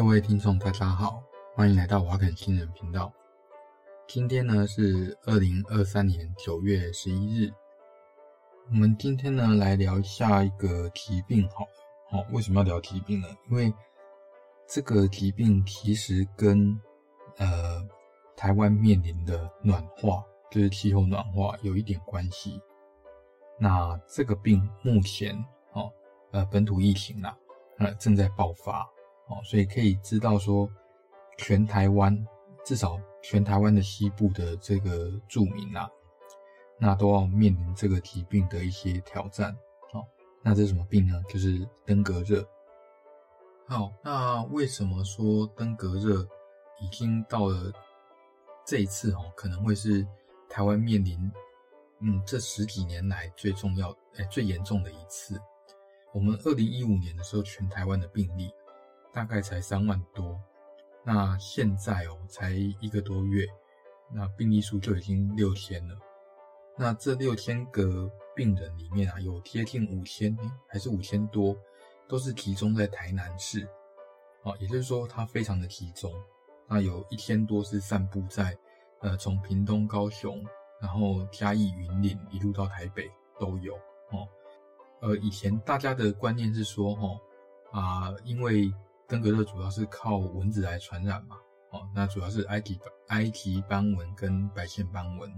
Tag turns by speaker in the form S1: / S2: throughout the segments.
S1: 各位听众，大家好，欢迎来到瓦肯新人频道。今天呢是二零二三年九月十一日。我们今天呢来聊一下一个疾病，好哦，为什么要聊疾病呢？因为这个疾病其实跟呃台湾面临的暖化，就是气候暖化有一点关系。那这个病目前哦，呃本土疫情啦，呃正在爆发。哦，所以可以知道说，全台湾至少全台湾的西部的这个住民啊，那都要面临这个疾病的一些挑战。哦，那这是什么病呢？就是登革热。好，那为什么说登革热已经到了这一次哦，可能会是台湾面临嗯这十几年来最重要哎最严重的一次。我们二零一五年的时候，全台湾的病例。大概才三万多，那现在哦，才一个多月，那病例数就已经六千了。那这六千个病人里面啊，有接近五千，还是五千多，都是集中在台南市，啊，也就是说它非常的集中。那有一千多是散布在，呃，从屏东、高雄，然后嘉义、云林一路到台北都有哦。呃，以前大家的观念是说，哦，啊，因为登革热主要是靠蚊子来传染嘛，哦，那主要是埃及埃及斑蚊跟白线斑蚊。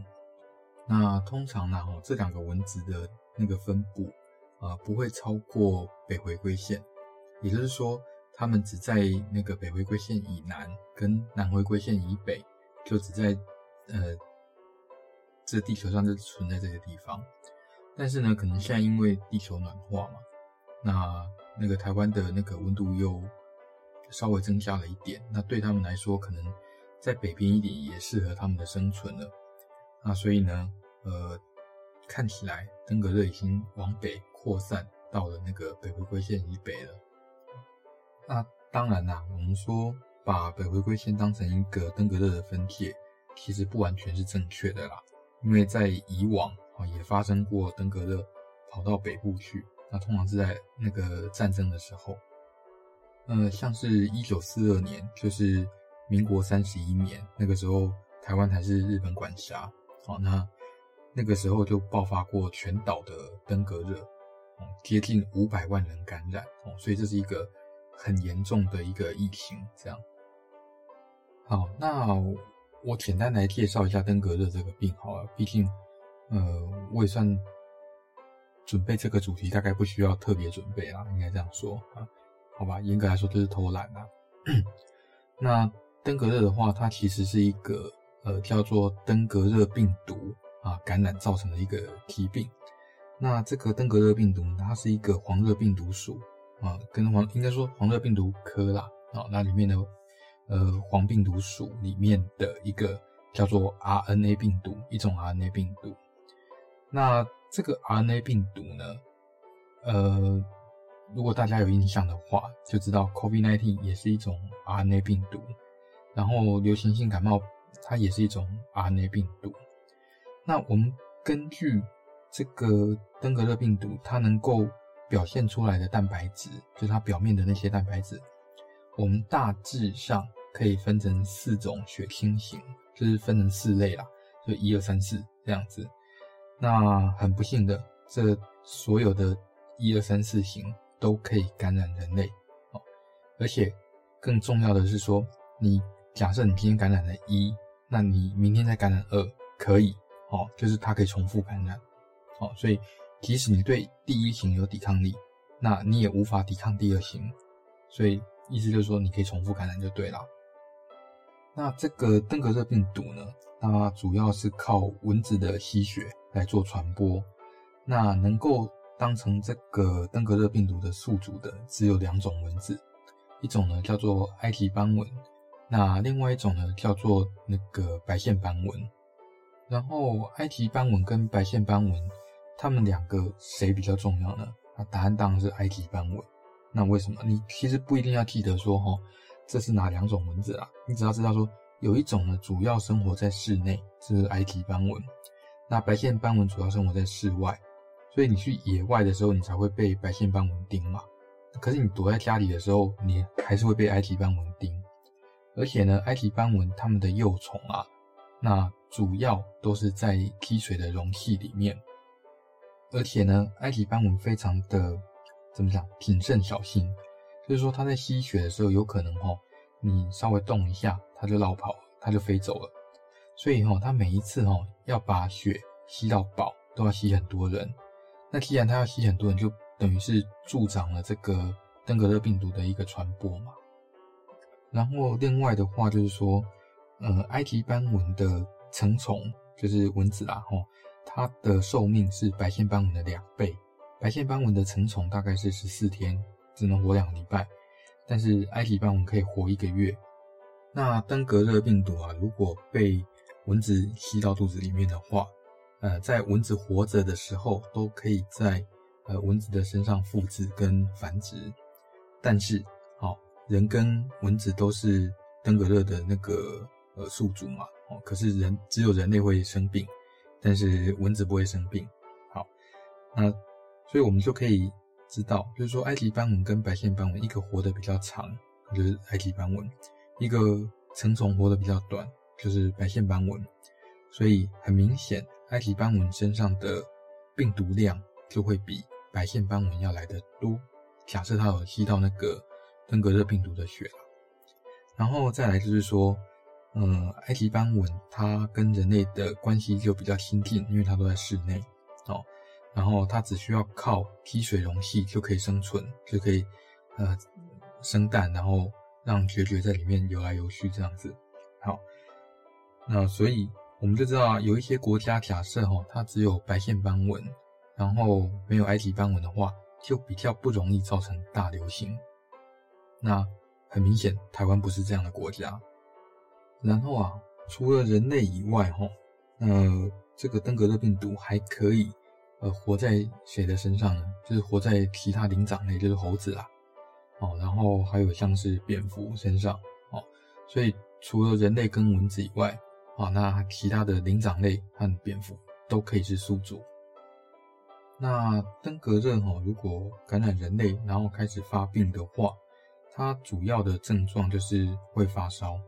S1: 那通常呢，哦，这两个蚊子的那个分布啊，不会超过北回归线，也就是说，它们只在那个北回归线以南跟南回归线以北，就只在呃这地球上就存在这些地方。但是呢，可能现在因为地球暖化嘛，那那个台湾的那个温度又稍微增加了一点，那对他们来说，可能在北边一点也适合他们的生存了。那所以呢，呃，看起来登革热已经往北扩散到了那个北回归线以北了。那当然啦，我们说把北回归线当成一个登革热的分界，其实不完全是正确的啦。因为在以往啊，也发生过登革热跑到北部去，那通常是在那个战争的时候。呃，像是一九四二年，就是民国三十一年，那个时候台湾还是日本管辖，好，那那个时候就爆发过全岛的登革热，接近五百万人感染，哦，所以这是一个很严重的一个疫情，这样。好，那我简单来介绍一下登革热这个病好了，毕竟，呃，我也算准备这个主题，大概不需要特别准备啦，应该这样说啊。好吧，严格来说就是偷懒啊。那登革热的话，它其实是一个呃叫做登革热病毒啊感染造成的一个疾病。那这个登革热病毒，它是一个黄热病毒属啊，跟黄应该说黄热病毒科啦啊，那里面的呃黄病毒属里面的一个叫做 RNA 病毒，一种 RNA 病毒。那这个 RNA 病毒呢，呃。如果大家有印象的话，就知道 COVID-19 也是一种 RNA 病毒，然后流行性感冒它也是一种 RNA 病毒。那我们根据这个登革热病毒，它能够表现出来的蛋白质，就是它表面的那些蛋白质，我们大致上可以分成四种血清型，就是分成四类啦，就一二三四这样子。那很不幸的，这所有的一二三四型。都可以感染人类，哦，而且更重要的是说，你假设你今天感染了一，那你明天再感染二，可以，哦，就是它可以重复感染，哦，所以即使你对第一型有抵抗力，那你也无法抵抗第二型，所以意思就是说你可以重复感染就对了。那这个登革热病毒呢，它主要是靠蚊子的吸血来做传播，那能够。当成这个登革热病毒的宿主的只有两种蚊子，一种呢叫做埃及斑蚊，那另外一种呢叫做那个白线斑蚊。然后埃及斑蚊跟白线斑蚊，它们两个谁比较重要呢？那答案当然是埃及斑蚊。那为什么？你其实不一定要记得说齁，这是哪两种蚊子啊？你只要知道说有一种呢主要生活在室内，这是埃及斑蚊，那白线斑蚊主要生活在室外。所以你去野外的时候，你才会被白线斑蚊叮嘛。可是你躲在家里的时候，你还是会被埃及斑纹叮。而且呢，埃及斑纹它们的幼虫啊，那主要都是在积水的容器里面。而且呢，埃及斑纹非常的怎么讲，谨慎小心，就是说它在吸血的时候，有可能哈、哦，你稍微动一下，它就落跑，它就飞走了。所以哈、哦，它每一次哈、哦，要把血吸到饱，都要吸很多人。那既然它要吸很多人，就等于是助长了这个登革热病毒的一个传播嘛。然后另外的话就是说，呃，埃及斑纹的成虫就是蚊子啦，吼，它的寿命是白线斑纹的两倍。白线斑纹的成虫大概是十四天，只能活两个礼拜，但是埃及斑纹可以活一个月。那登革热病毒啊，如果被蚊子吸到肚子里面的话，呃，在蚊子活着的时候，都可以在呃蚊子的身上复制跟繁殖，但是，好。人跟蚊子都是登革热的那个呃宿主嘛，哦，可是人只有人类会生病，但是蚊子不会生病。好，那所以我们就可以知道，就是说埃及斑纹跟白线斑纹，一个活得比较长，就是埃及斑纹；一个成虫活得比较短，就是白线斑纹。所以很明显，埃及斑纹身上的病毒量就会比白线斑纹要来得多。假设它有吸到那个。登革热病毒的血了，然后再来就是说，嗯，埃及斑纹它跟人类的关系就比较亲近，因为它都在室内哦，然后它只需要靠吸水容器就可以生存，就可以呃生蛋，然后让孑孓在里面游来游去这样子。好，那所以我们就知道啊，有一些国家假设哈，它只有白线斑纹，然后没有埃及斑纹的话，就比较不容易造成大流行。那很明显，台湾不是这样的国家。然后啊，除了人类以外，哈，呃，这个登革热病毒还可以，呃，活在谁的身上呢？就是活在其他灵长类，就是猴子啦，哦，然后还有像是蝙蝠身上，哦，所以除了人类跟蚊子以外，啊，那其他的灵长类和蝙蝠都可以是宿主。那登革热哈，如果感染人类，然后开始发病的话，它主要的症状就是会发烧，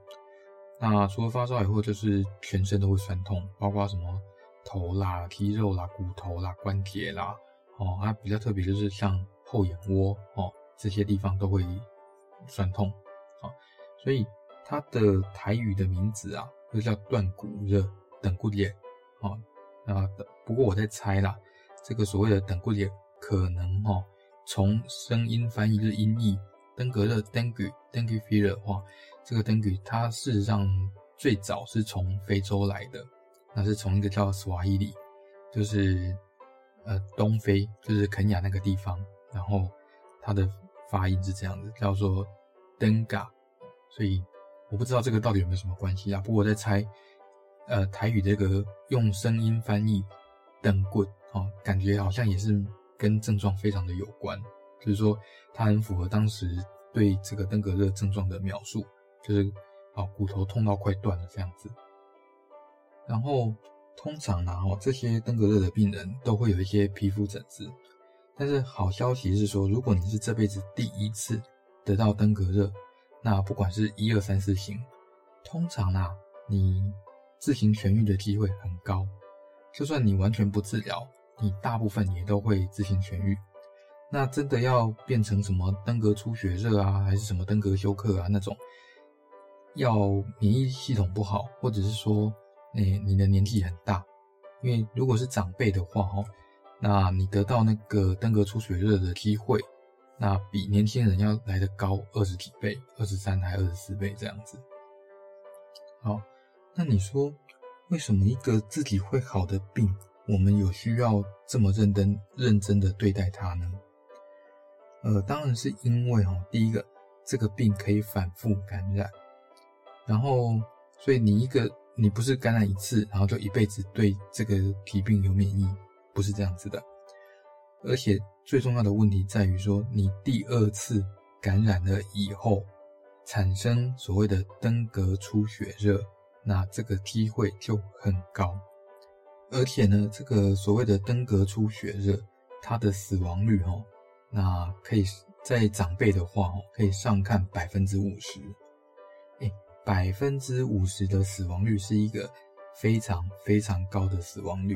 S1: 那除了发烧以后，就是全身都会酸痛，包括什么头啦、肌肉啦、骨头啦、关节啦，哦，它比较特别就是像后眼窝哦这些地方都会酸痛，啊，所以它的台语的名字啊，就叫断骨热、等骨裂，啊，那不过我在猜啦，这个所谓的等骨裂可能哈，从声音翻译的音译。登革热 （dengue），dengue fever 的话，这个 dengue 它事实上最早是从非洲来的，那是从一个叫斯瓦希里，就是呃东非，就是肯亚那个地方，然后它的发音是这样子，叫做 denga，所以我不知道这个到底有没有什么关系啊？不过我在猜，呃台语这个用声音翻译登骨哦，感觉好像也是跟症状非常的有关。就是说，它很符合当时对这个登革热症状的描述，就是啊，骨头痛到快断了这样子。然后通常呢，哦，这些登革热的病人都会有一些皮肤疹子。但是好消息是说，如果你是这辈子第一次得到登革热，那不管是一二三四型，通常啊，你自行痊愈的机会很高。就算你完全不治疗，你大部分也都会自行痊愈。那真的要变成什么登革出血热啊，还是什么登革休克啊那种，要免疫系统不好，或者是说，哎，你的年纪很大，因为如果是长辈的话，哦，那你得到那个登革出血热的机会，那比年轻人要来的高二十几倍，二十三还二十四倍这样子。好，那你说，为什么一个自己会好的病，我们有需要这么认真认真的对待它呢？呃，当然是因为哈，第一个，这个病可以反复感染，然后，所以你一个你不是感染一次，然后就一辈子对这个疾病有免疫，不是这样子的。而且最重要的问题在于说，你第二次感染了以后，产生所谓的登革出血热，那这个机会就很高。而且呢，这个所谓的登革出血热，它的死亡率哈。那可以在长辈的话哦，可以上看百分之五十。哎，百分之五十的死亡率是一个非常非常高的死亡率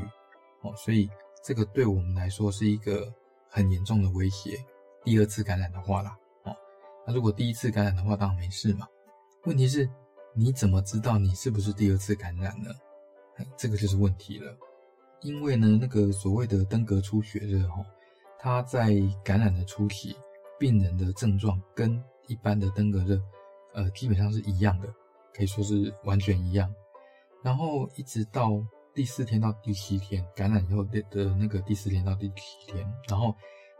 S1: 哦，所以这个对我们来说是一个很严重的威胁。第二次感染的话啦，哦，那如果第一次感染的话，当然没事嘛。问题是，你怎么知道你是不是第二次感染呢？这个就是问题了。因为呢，那个所谓的登革出血热，哈，它在感染的初期，病人的症状跟一般的登革热，呃，基本上是一样的，可以说是完全一样。然后一直到第四天到第七天感染以后的的那个第四天到第七天，然后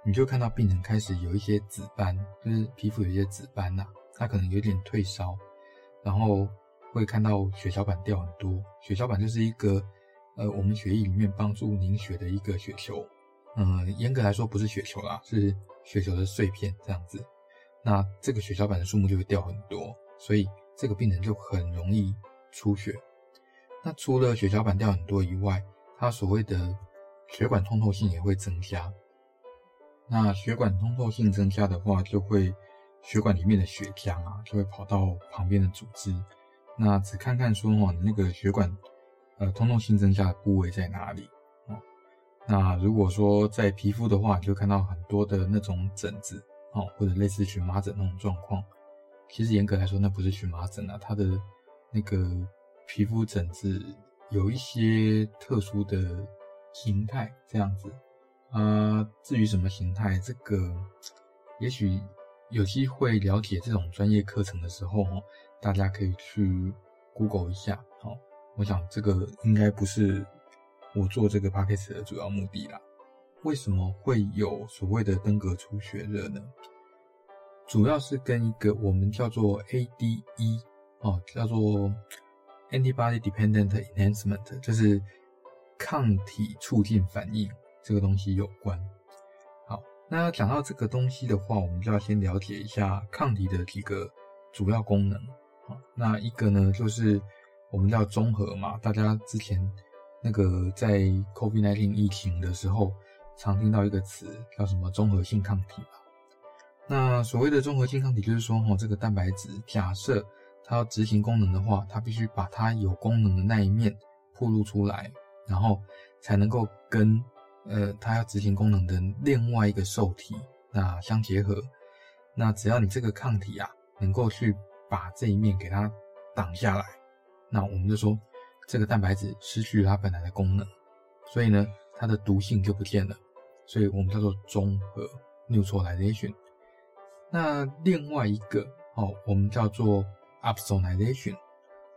S1: 你就看到病人开始有一些紫斑，就是皮肤有一些紫斑呐，他可能有点退烧，然后会看到血小板掉很多。血小板就是一个。呃，我们血液里面帮助凝血的一个血球，嗯、严格来说不是血球啦，是血球的碎片这样子。那这个血小板的数目就会掉很多，所以这个病人就很容易出血。那除了血小板掉很多以外，它所谓的血管通透性也会增加。那血管通透性增加的话，就会血管里面的血浆啊，就会跑到旁边的组织。那只看看说哦，你那个血管。呃，通透性增加的部位在哪里？哦，那如果说在皮肤的话，就看到很多的那种疹子，哦，或者类似荨麻疹那种状况。其实严格来说，那不是荨麻疹啊，它的那个皮肤疹子有一些特殊的形态，这样子。呃，至于什么形态，这个也许有机会了解这种专业课程的时候，大家可以去 Google 一下，哦。我想这个应该不是我做这个 podcast 的主要目的啦。为什么会有所谓的登革出血热呢？主要是跟一个我们叫做 ADE 哦，叫做 Antibody Dependent Enhancement，就是抗体促进反应这个东西有关。好，那讲到这个东西的话，我们就要先了解一下抗体的几个主要功能。好，那一个呢就是。我们叫中和嘛，大家之前那个在 COVID-19 疫情的时候，常听到一个词叫什么综合性抗体嘛。那所谓的综合性抗体，就是说，哈，这个蛋白质假设它要执行功能的话，它必须把它有功能的那一面暴露出来，然后才能够跟呃它要执行功能的另外一个受体那相结合。那只要你这个抗体啊，能够去把这一面给它挡下来。那我们就说，这个蛋白质失去了它本来的功能，所以呢，它的毒性就不见了，所以我们叫做中和 （neutralization）。那另外一个哦，我们叫做 opsonization。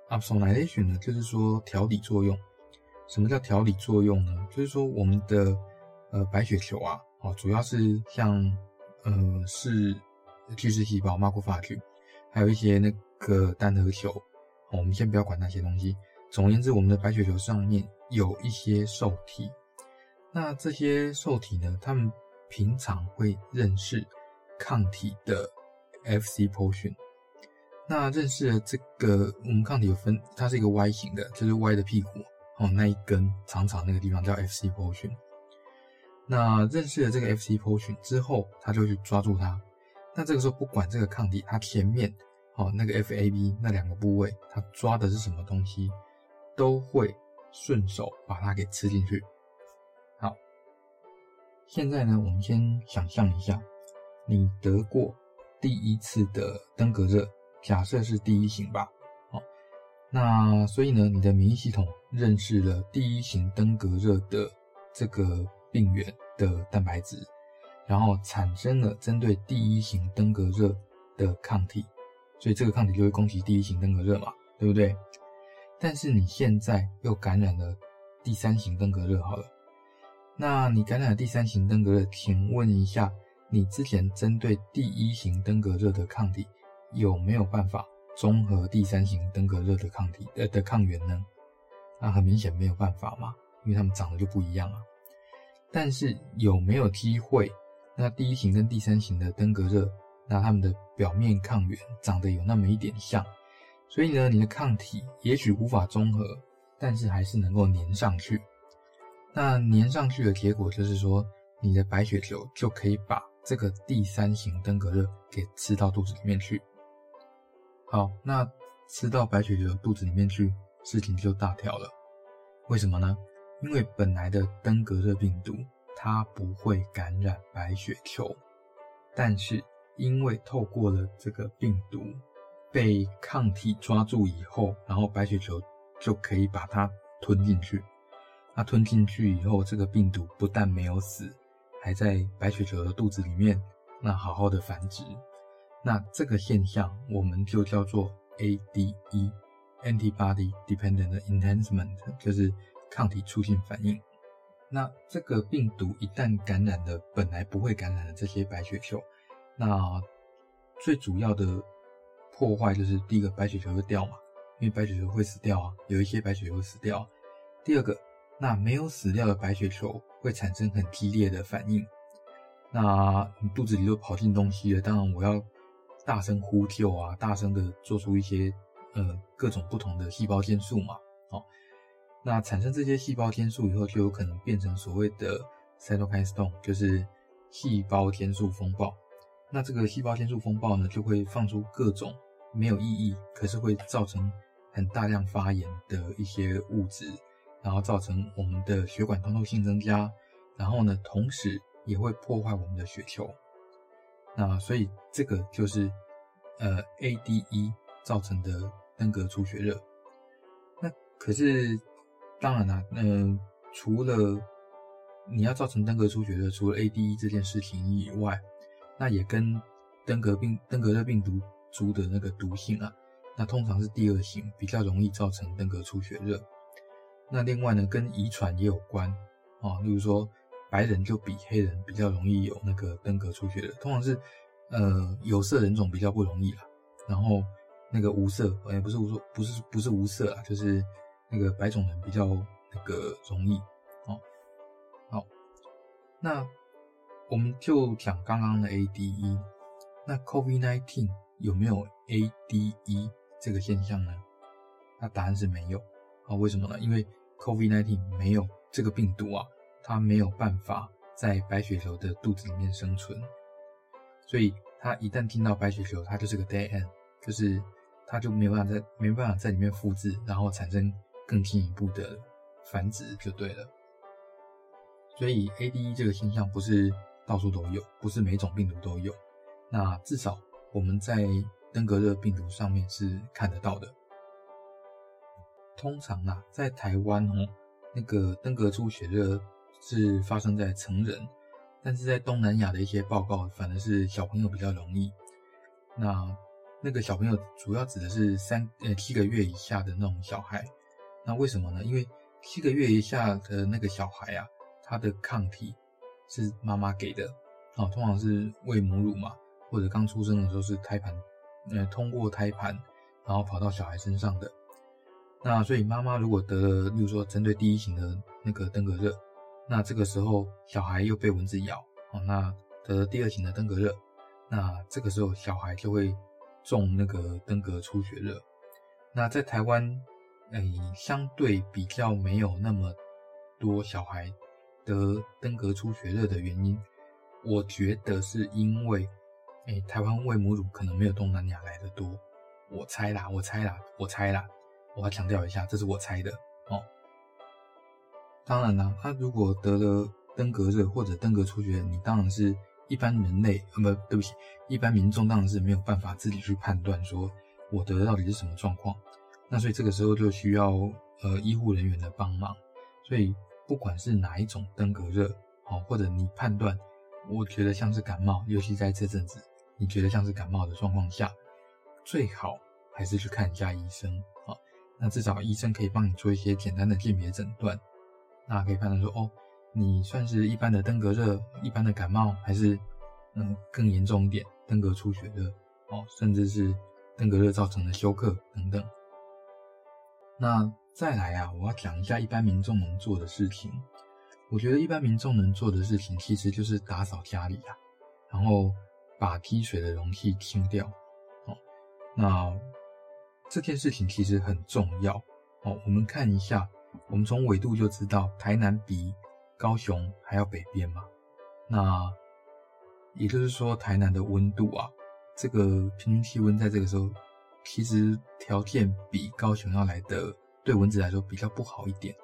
S1: opsonization 呢，就是说调理作用。什么叫调理作用呢？就是说我们的呃白血球啊，哦，主要是像呃是巨噬细胞 （macrophage），还有一些那个单核球。我们先不要管那些东西。总而言之，我们的白血球上面有一些受体。那这些受体呢，他们平常会认识抗体的 Fc portion。那认识了这个，我们抗体有分，它是一个 Y 型的，就是 Y 的屁股哦，那一根长长那个地方叫 Fc portion。那认识了这个 Fc portion 之后，它就去抓住它。那这个时候，不管这个抗体它前面。哦，那个 FAB 那两个部位，它抓的是什么东西，都会顺手把它给吃进去。好，现在呢，我们先想象一下，你得过第一次的登革热，假设是第一型吧。好，那所以呢，你的免疫系统认识了第一型登革热的这个病原的蛋白质，然后产生了针对第一型登革热的抗体。所以这个抗体就会攻击第一型登革热嘛，对不对？但是你现在又感染了第三型登革热，好了，那你感染了第三型登革热，请问一下，你之前针对第一型登革热的抗体有没有办法中和第三型登革热的抗体呃的抗原呢？那很明显没有办法嘛，因为它们长得就不一样啊。但是有没有机会？那第一型跟第三型的登革热？那它们的表面抗原长得有那么一点像，所以呢，你的抗体也许无法中和，但是还是能够粘上去。那粘上去的结果就是说，你的白血球就可以把这个第三型登革热给吃到肚子里面去。好，那吃到白血球的肚子里面去，事情就大条了。为什么呢？因为本来的登革热病毒它不会感染白血球，但是因为透过了这个病毒被抗体抓住以后，然后白血球就可以把它吞进去。它吞进去以后，这个病毒不但没有死，还在白血球的肚子里面，那好好的繁殖。那这个现象我们就叫做 ADE（Antibody Dependent Enhancement），就是抗体促进反应。那这个病毒一旦感染了本来不会感染的这些白血球，那最主要的破坏就是第一个白血球会掉嘛，因为白血球会死掉啊，有一些白血球死掉。第二个。那没有死掉的白血球会产生很激烈的反应，那你肚子里都跑进东西了，当然我要大声呼救啊，大声的做出一些呃各种不同的细胞间素嘛，哦，那产生这些细胞间素以后，就有可能变成所谓的 cytokine storm，就是细胞间素风暴。那这个细胞间素风暴呢，就会放出各种没有意义，可是会造成很大量发炎的一些物质。然后造成我们的血管通透性增加，然后呢，同时也会破坏我们的血球。那所以这个就是呃 ADE 造成的登革出血热。那可是当然啦，嗯、呃，除了你要造成登革出血热，除了 ADE 这件事情以外，那也跟登革病登革热病毒株的那个毒性啊，那通常是第二型比较容易造成登革出血热。那另外呢，跟遗传也有关啊，例如说白人就比黑人比较容易有那个登革出血的，通常是呃有色人种比较不容易啦，然后那个无色，哎不是无色，不是不是无色啊，就是那个白种人比较那个容易哦。好，那我们就讲刚刚的 ADE，那 COVID-19 有没有 ADE 这个现象呢？那答案是没有啊，为什么呢？因为 COVID-19 没有这个病毒啊，它没有办法在白血球的肚子里面生存，所以它一旦听到白血球，它就是个 dead end，就是它就没有办法在没办法在里面复制，然后产生更进一步的繁殖就对了。所以 ADE 这个现象不是到处都有，不是每种病毒都有，那至少我们在登革热病毒上面是看得到的。通常啊，在台湾哦，那个登革出血热是发生在成人，但是在东南亚的一些报告，反而是小朋友比较容易。那那个小朋友主要指的是三呃七个月以下的那种小孩。那为什么呢？因为七个月以下的那个小孩啊，他的抗体是妈妈给的，啊，通常是喂母乳嘛，或者刚出生的时候是胎盘，呃，通过胎盘然后跑到小孩身上的。那所以妈妈如果得了，例如说针对第一型的那个登革热，那这个时候小孩又被蚊子咬，哦，那得了第二型的登革热，那这个时候小孩就会中那个登革出血热。那在台湾，哎，相对比较没有那么多小孩得登革出血热的原因，我觉得是因为，哎，台湾喂母乳可能没有东南亚来的多，我猜啦，我猜啦，我猜啦。我要强调一下，这是我猜的。当然啦，他如果得了登革热或者登革出血，你当然是一般人类，呃，不，对不起，一般民众当然是没有办法自己去判断说我得到底是什么状况。那所以这个时候就需要呃医护人员的帮忙。所以不管是哪一种登革热，哦，或者你判断，我觉得像是感冒，尤其在这阵子，你觉得像是感冒的状况下，最好还是去看一下医生啊。那至少医生可以帮你做一些简单的鉴别诊断，那可以判断说，哦，你算是一般的登革热、一般的感冒，还是嗯更严重一点登革出血热，哦，甚至是登革热造成的休克等等。那再来啊，我要讲一下一般民众能做的事情。我觉得一般民众能做的事情，其实就是打扫家里啊，然后把积水的容器清掉，哦，那。这件事情其实很重要哦。我们看一下，我们从纬度就知道，台南比高雄还要北边嘛。那也就是说，台南的温度啊，这个平均气温在这个时候，其实条件比高雄要来的对蚊子来说比较不好一点。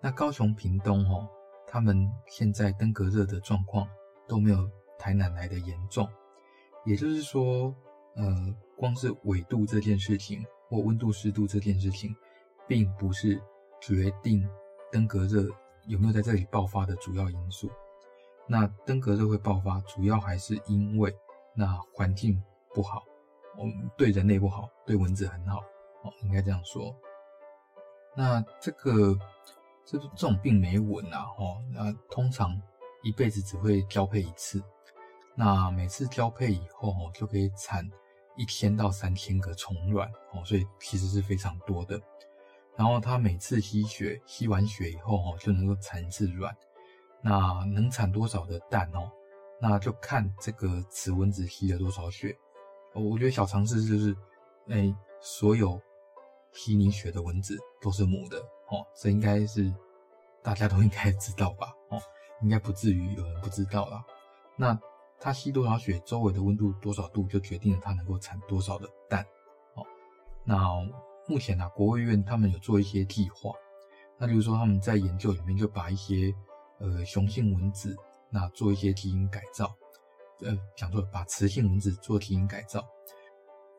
S1: 那高雄、屏东哦，他们现在登革热的状况都没有台南来的严重。也就是说，呃，光是纬度这件事情或温度、湿度这件事情，并不是决定登革热有没有在这里爆发的主要因素。那登革热会爆发，主要还是因为那环境不好，我们对人类不好，对蚊子很好，哦，应该这样说。那这个这这种病没蚊啊，哦，那通常一辈子只会交配一次，那每次交配以后，哦，就可以产一千到三千个虫卵，哦，所以其实是非常多的。然后它每次吸血，吸完血以后，哦，就能够产一次卵。那能产多少的蛋哦？那就看这个雌蚊子吸了多少血。我觉得小常识就是，哎，所有吸你血的蚊子都是母的哦，这应该是大家都应该知道吧？哦，应该不至于有人不知道啦。那它吸多少血，周围的温度多少度，就决定了它能够产多少的蛋。哦，那目前啊，国卫院他们有做一些计划，那就是说他们在研究里面就把一些。呃，雄性蚊子那做一些基因改造，呃，讲错，把雌性蚊子做基因改造。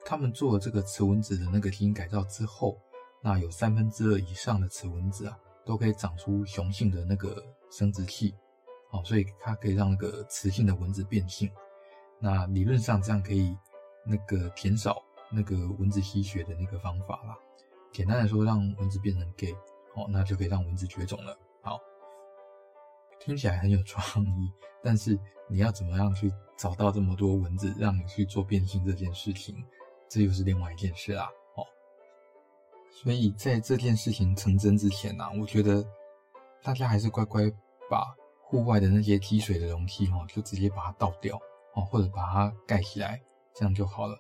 S1: 他们做这个雌蚊子的那个基因改造之后，那有三分之二以上的雌蚊子啊，都可以长出雄性的那个生殖器，哦，所以它可以让那个雌性的蚊子变性。那理论上这样可以那个减少那个蚊子吸血的那个方法啦。简单来说，让蚊子变成 gay，哦，那就可以让蚊子绝种了。好。听起来很有创意，但是你要怎么样去找到这么多蚊子让你去做变性这件事情，这又是另外一件事啦。哦，所以在这件事情成真之前呢、啊，我觉得大家还是乖乖把户外的那些积水的容器哦，就直接把它倒掉哦，或者把它盖起来，这样就好了。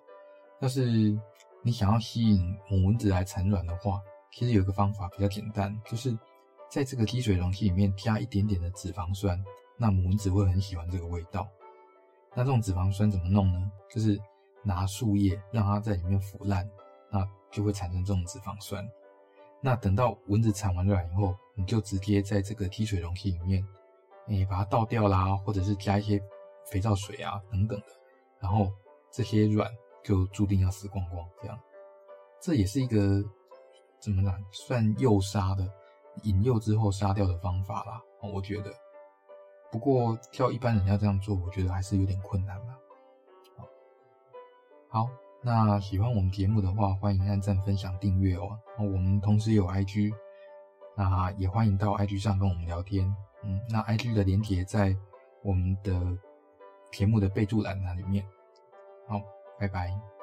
S1: 要是你想要吸引母蚊子来产卵的话，其实有一个方法比较简单，就是。在这个积水容器里面加一点点的脂肪酸，那母蚊子会很喜欢这个味道。那这种脂肪酸怎么弄呢？就是拿树叶让它在里面腐烂，那就会产生这种脂肪酸。那等到蚊子产完卵以后，你就直接在这个积水容器里面，你把它倒掉啦，或者是加一些肥皂水啊等等的，然后这些卵就注定要死光光。这样，这也是一个怎么讲，算诱杀的。引诱之后杀掉的方法啦，我觉得。不过叫一般人要这样做，我觉得还是有点困难吧。好，那喜欢我们节目的话，欢迎按赞、分享、订阅哦。我们同时有 IG，那也欢迎到 IG 上跟我们聊天。嗯，那 IG 的连结在我们的节目的备注栏那里面。好，拜拜。